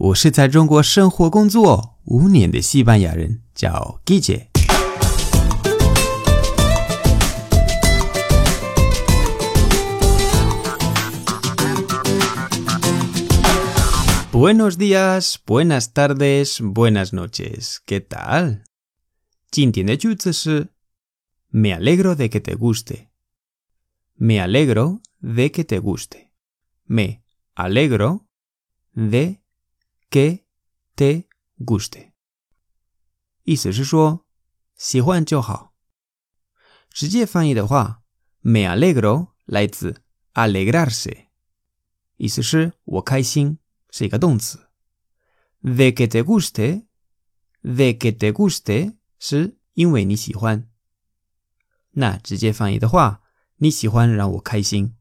我是在中国生活工作五年的西班牙人，叫 Guille。Buenos días, buenas tardes, buenas noches. ¿Qué tal? 今天的句子是 Me alegro de que te guste. Me alegro de que te guste. Me alegro de que te guste. 意思是说喜欢就好。直接翻译的话，me alegro 来自 alegrarse，意思是我开心。是一个动词。De que te guste, de que te guste 是因为你喜欢。那直接翻译的话，你喜欢让我开心，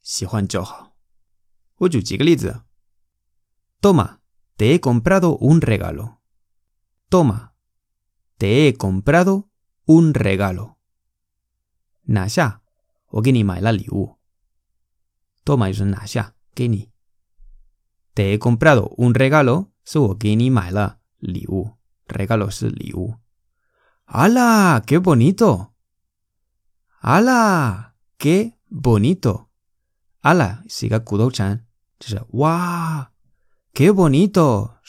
喜欢就好。我举几个例子。Toma, te he comprado un regalo. Toma, te he comprado un regalo. Nasha, o gini mai la liu. Toma es nasha, gini. Te he comprado un regalo, su gini mai la liu. Regalo es liu. ¡Hala! ¡Qué bonito! ¡Hala! ¡Qué bonito! ¡Hala! Siga Kudo-chan. ¡Wow! ¡Qué bonito!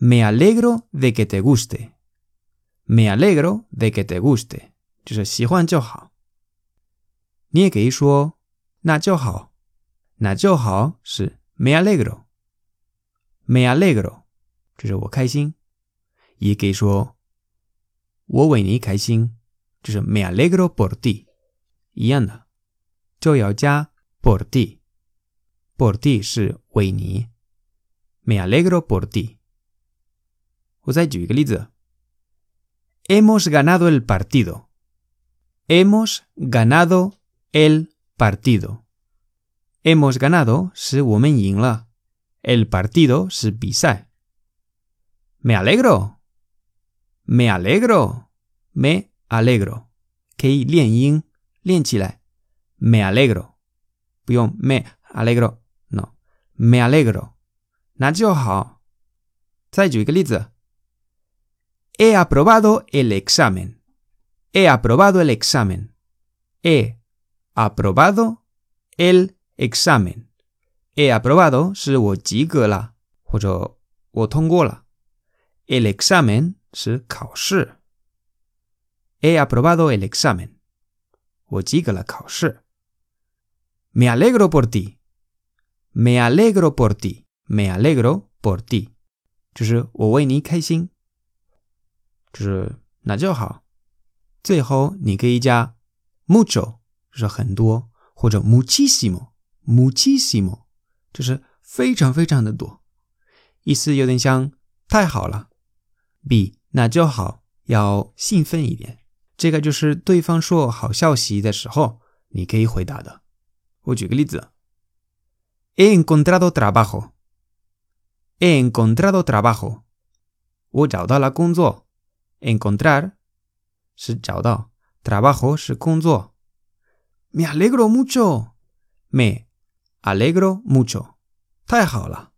Me alegro de que te guste. Me alegro de que te guste. 就是喜欢就好。你也可以说那就好。那就好是 me alegro，me alegro，就是我开心。也可以说我为你开心，就是 me alegro por ti，一样的就要加 por ti，por ti 是为你，me alegro por ti。我再举一个例子，hemos ganado el partido，hemos ganado el partido。Hemos ganado El partido Me alegro. Me alegro. Me alegro. Me alegro. me alegro. No. Me alegro. He aprobado el examen. He aprobado el examen. He aprobado el examen. He aprobado 是我及格了，或者我通过了。El examen 是考试。He aprobado el examen. 我及格了考试。Me alegro por ti. Me alegro por ti. Me alegro por ti. 就是我为你开心。就是那就好。最后你可以加 mucho，就是很多，或者 muchísimo。muchísimo，就是非常非常的多，意思有点像太好了，比那就好要兴奋一点。这个就是对方说好消息的时候，你可以回答的。我举个例子 ：He encontrado trabajo. He encontrado trabajo. 我找到了工作。Encontrar 是找到，trabajo 是工作。Me alegro mucho. Me alegro mucho，太好了，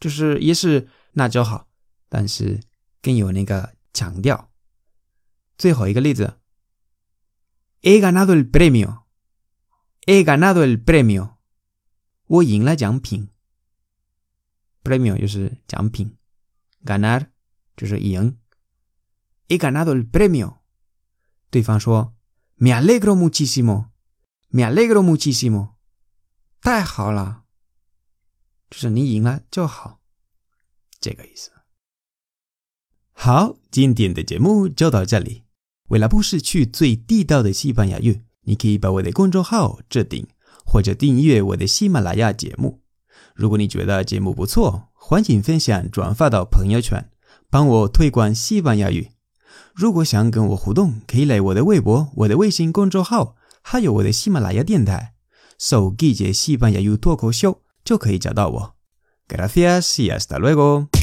就是也是那就好，但是更有那个强调。最后一个例子，he ganado el premio，he ganado el premio， 我赢了奖品。premio 就是奖品，ganar 就是赢。he ganado el premio，对方说，me alegro muchísimo，me alegro muchísimo。太好了，就是你赢了就好，这个意思。好，今天的节目就到这里。为了不失去最地道的西班牙语，你可以把我的公众号置顶，或者订阅我的喜马拉雅节目。如果你觉得节目不错，欢迎分享转发到朋友圈，帮我推广西班牙语。如果想跟我互动，可以来我的微博、我的微信公众号，还有我的喜马拉雅电台。搜“季节西班牙语脱口秀”就可以找到我。Gracias y hasta luego。